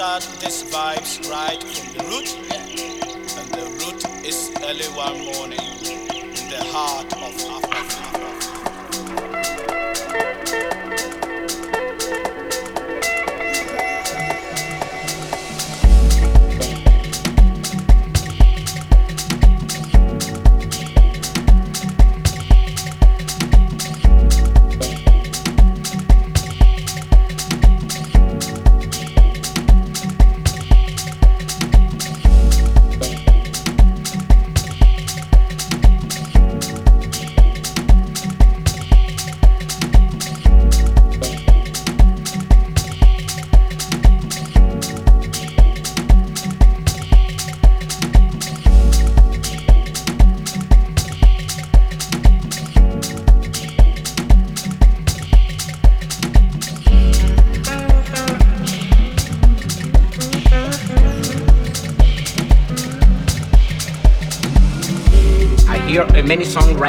Start this vibes right from the root, and the root is early one morning in the heart of many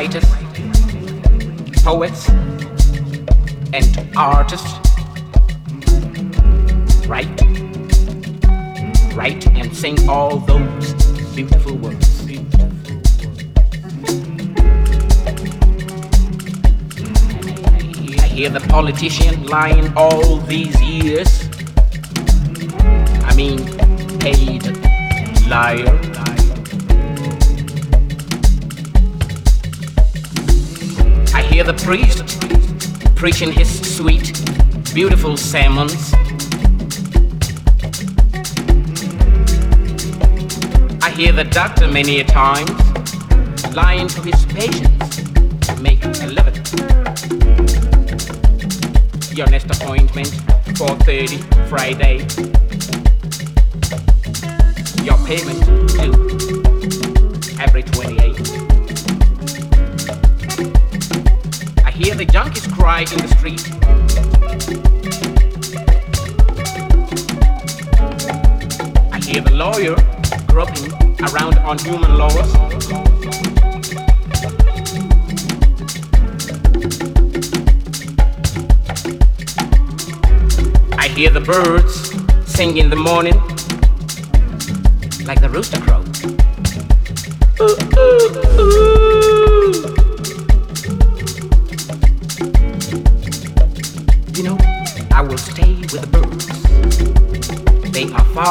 songwriters, poets, and artists write, write and sing all those beautiful words. I hear the politician lying all these years. I mean, paid liar. Hear the priest preaching his sweet, beautiful sermons. I hear the doctor many a times lying to his patients to make a living. Your next appointment, 4.30, Friday. Your payment due every 28. Hear the junkies cry in the street. I hear the lawyer groping around on human laws. I hear the birds sing in the morning like the rooster crow.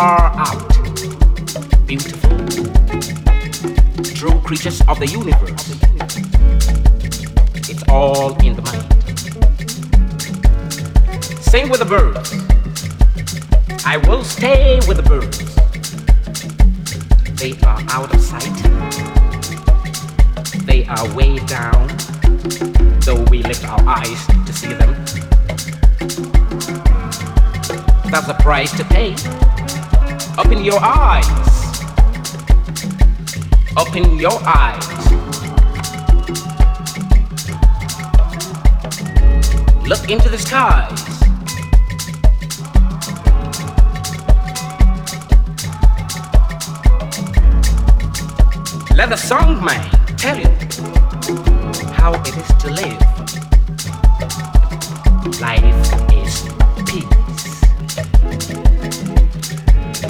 Far out, beautiful, true creatures of the universe. It's all in the mind. Sing with the birds. I will stay with the birds. They are out of sight. They are way down, though we lift our eyes to see them. That's the price to pay. Open your eyes. Open your eyes. Look into the skies. Let the song man tell you how it is to live. Life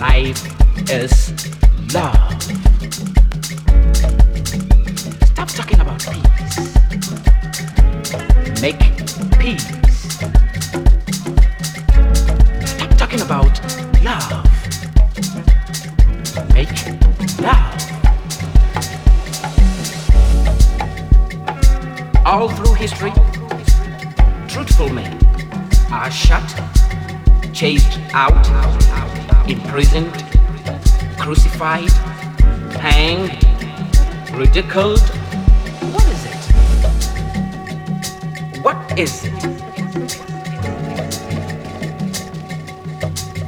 Life is love. Stop talking about peace. Make peace. Stop talking about love. Make love. All through history, truthful men are shut, chased out imprisoned, crucified, hanged, ridiculed. What is it? What is it?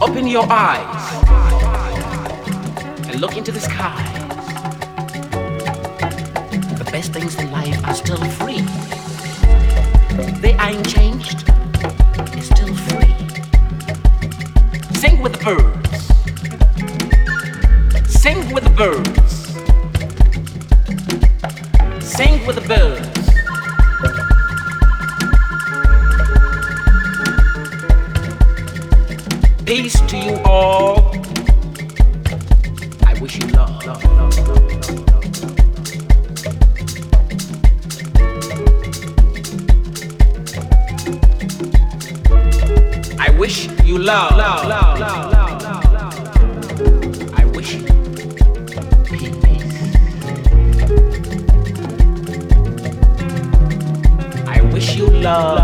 Open your eyes and look into the sky. The best things in life are still wish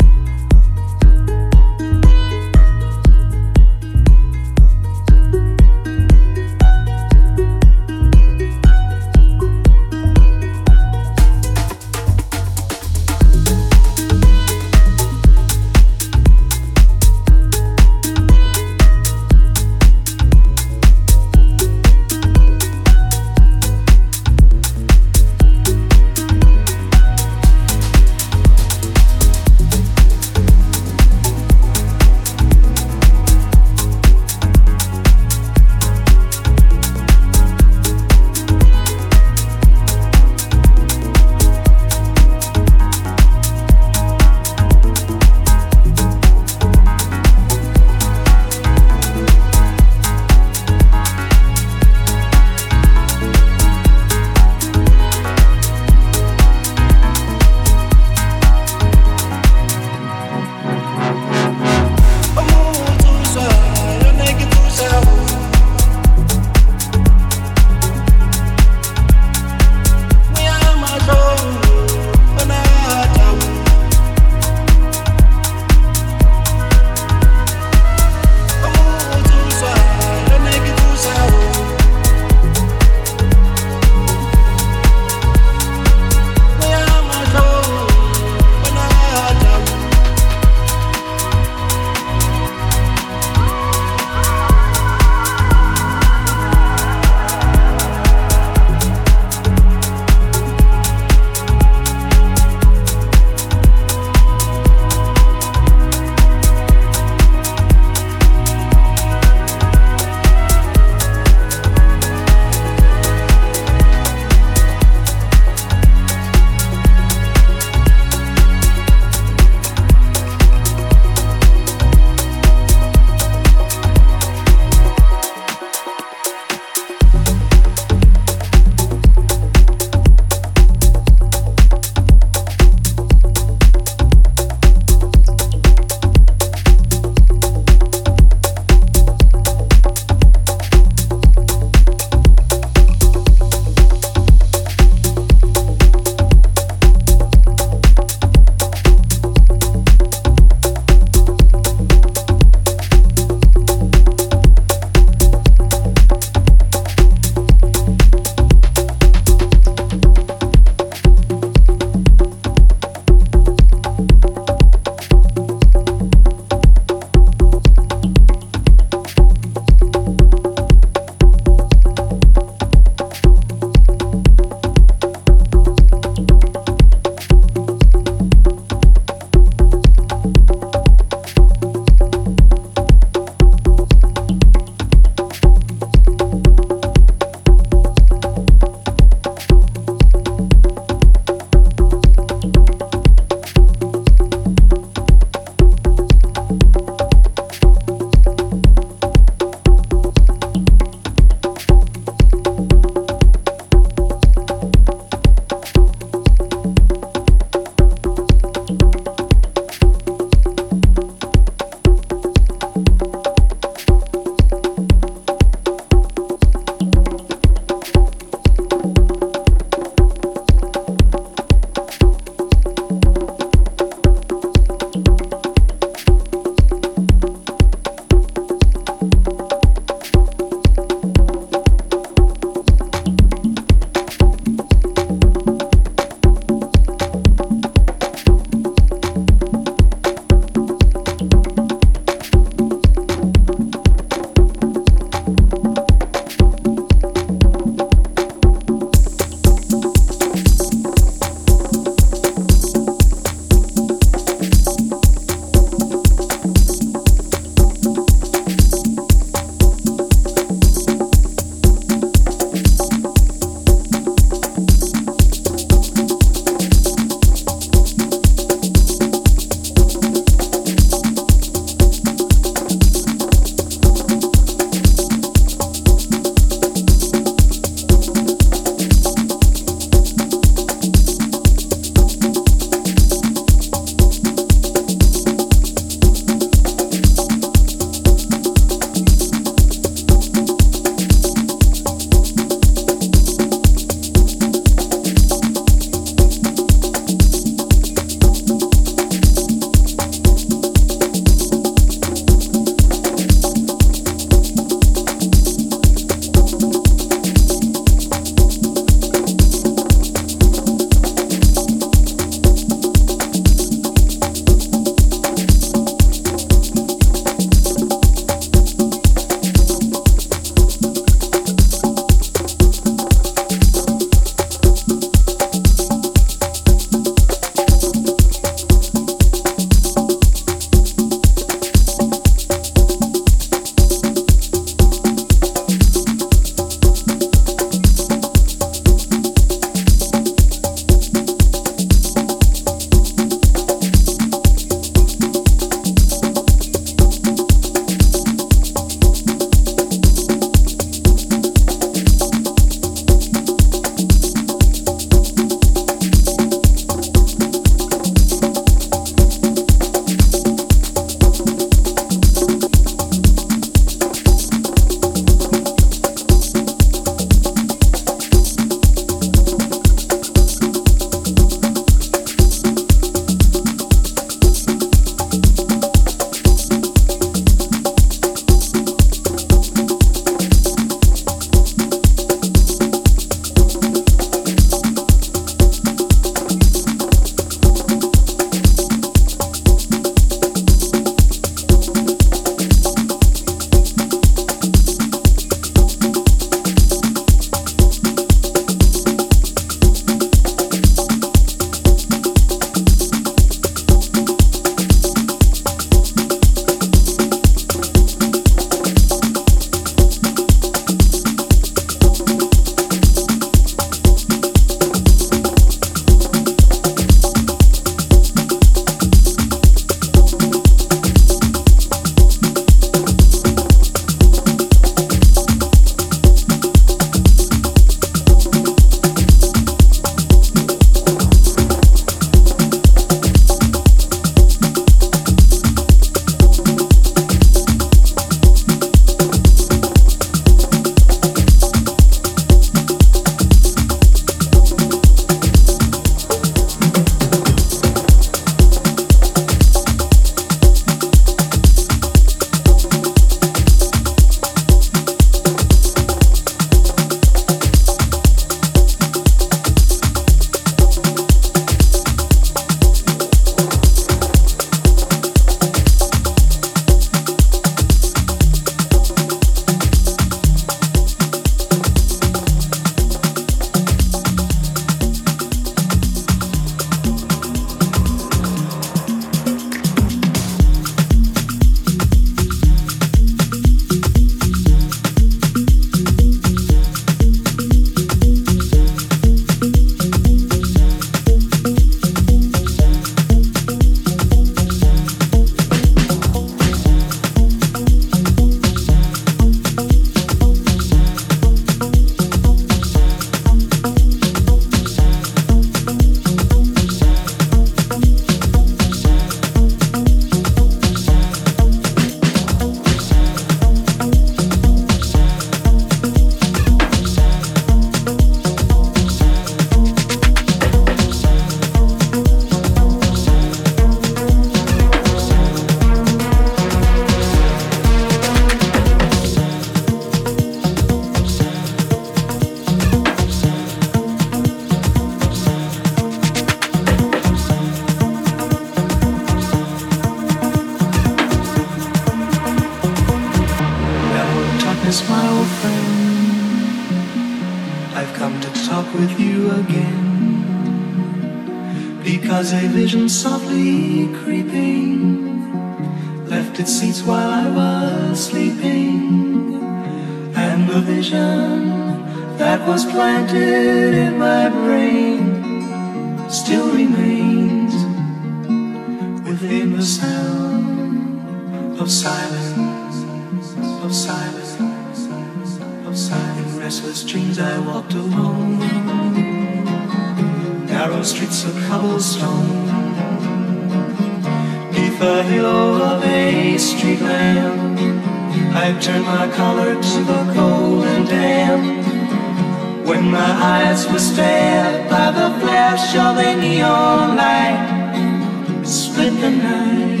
when my eyes were stared by the flash of a neon light. Split the night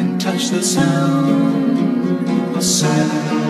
and touched the sound of silence.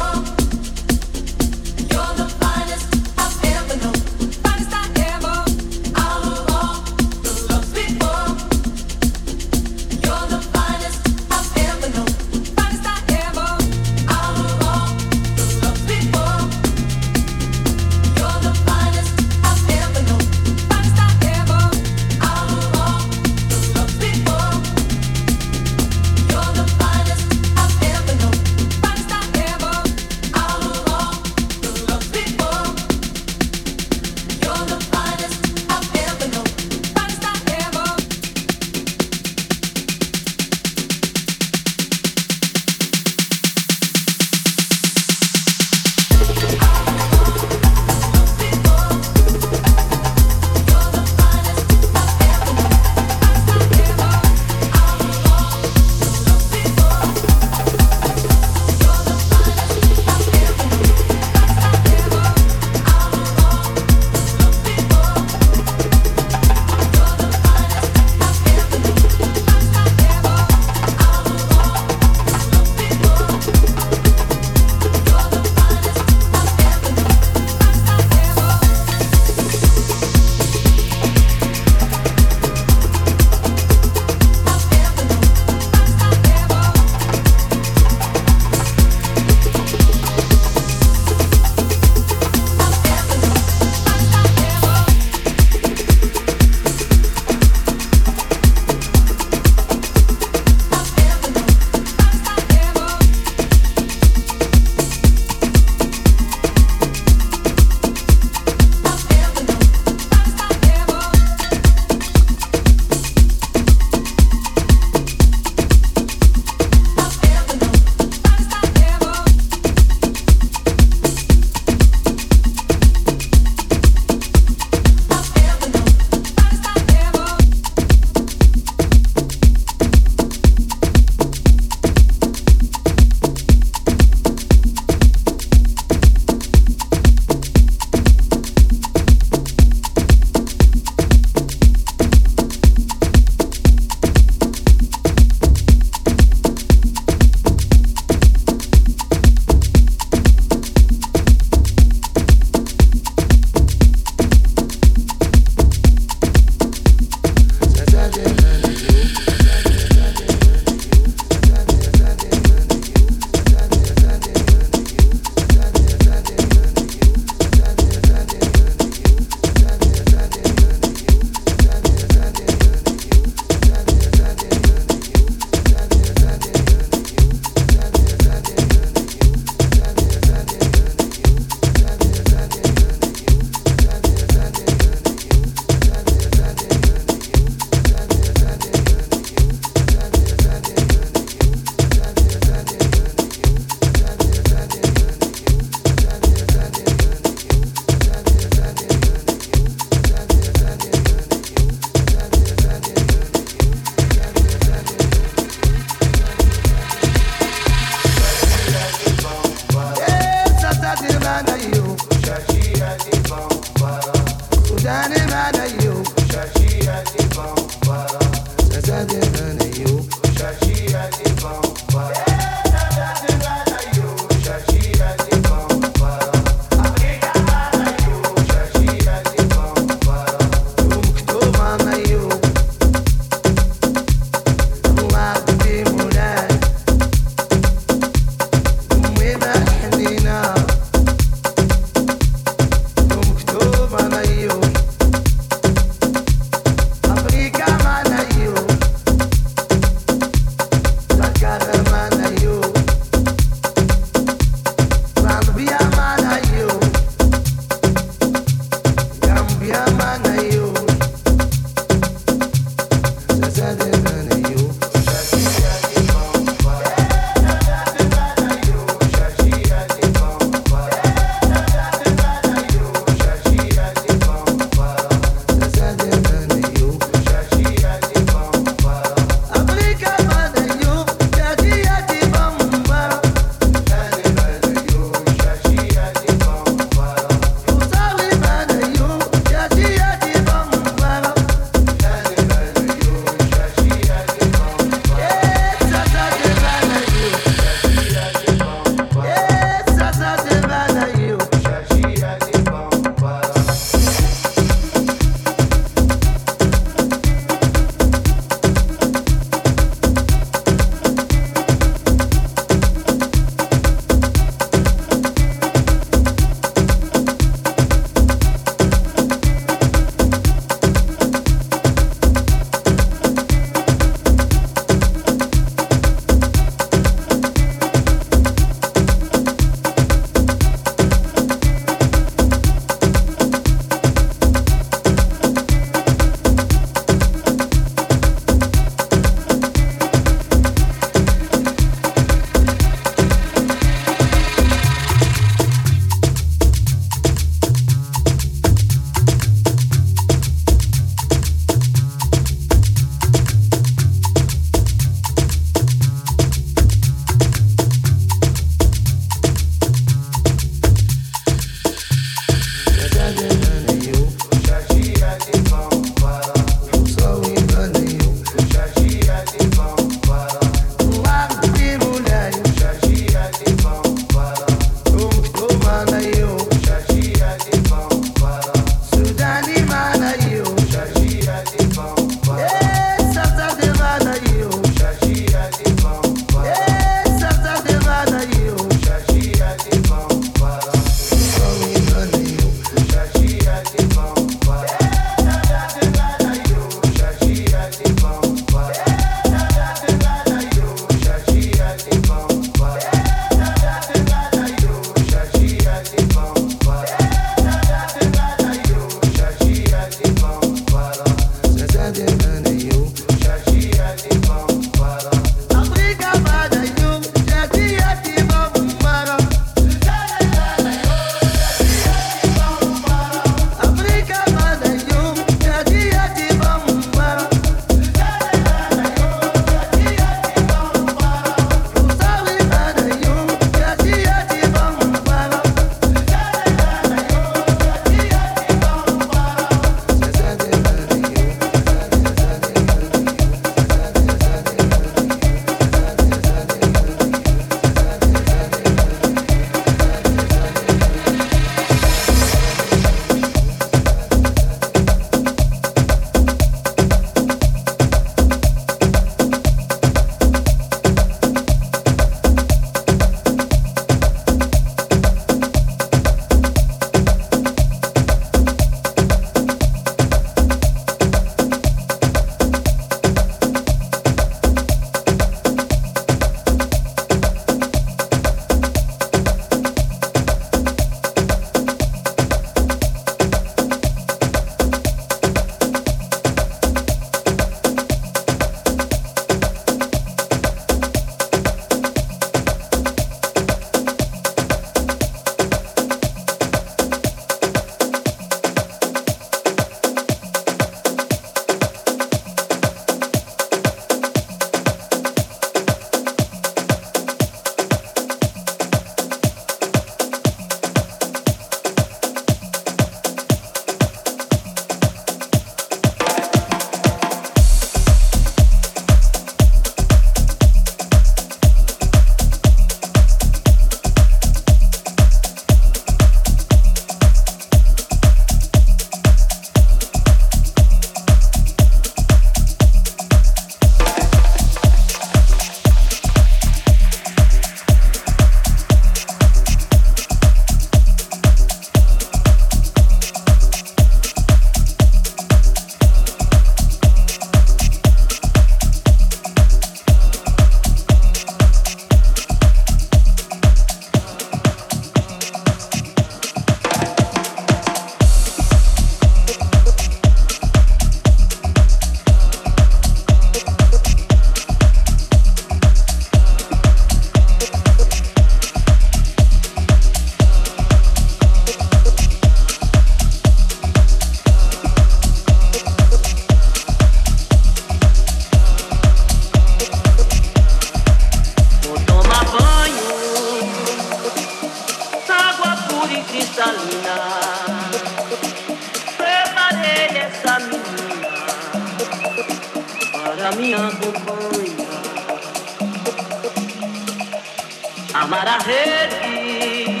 amar a rede,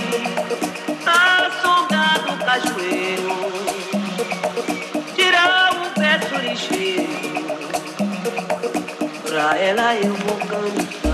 a sombra do cajueiro, tirar um verso ligeiro, pra ela eu vou cantar.